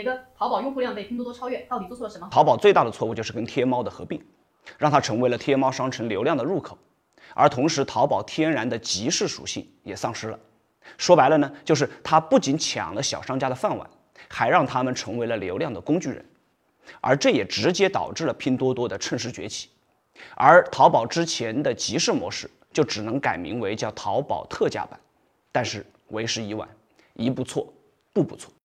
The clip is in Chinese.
一个淘宝用户量被拼多多超越，到底做错了什么？淘宝最大的错误就是跟天猫的合并，让它成为了天猫商城流量的入口。而同时，淘宝天然的集市属性也丧失了。说白了呢，就是它不仅抢了小商家的饭碗，还让他们成为了流量的工具人，而这也直接导致了拼多多的趁势崛起。而淘宝之前的集市模式就只能改名为叫淘宝特价版，但是为时已晚，一步错，步步错。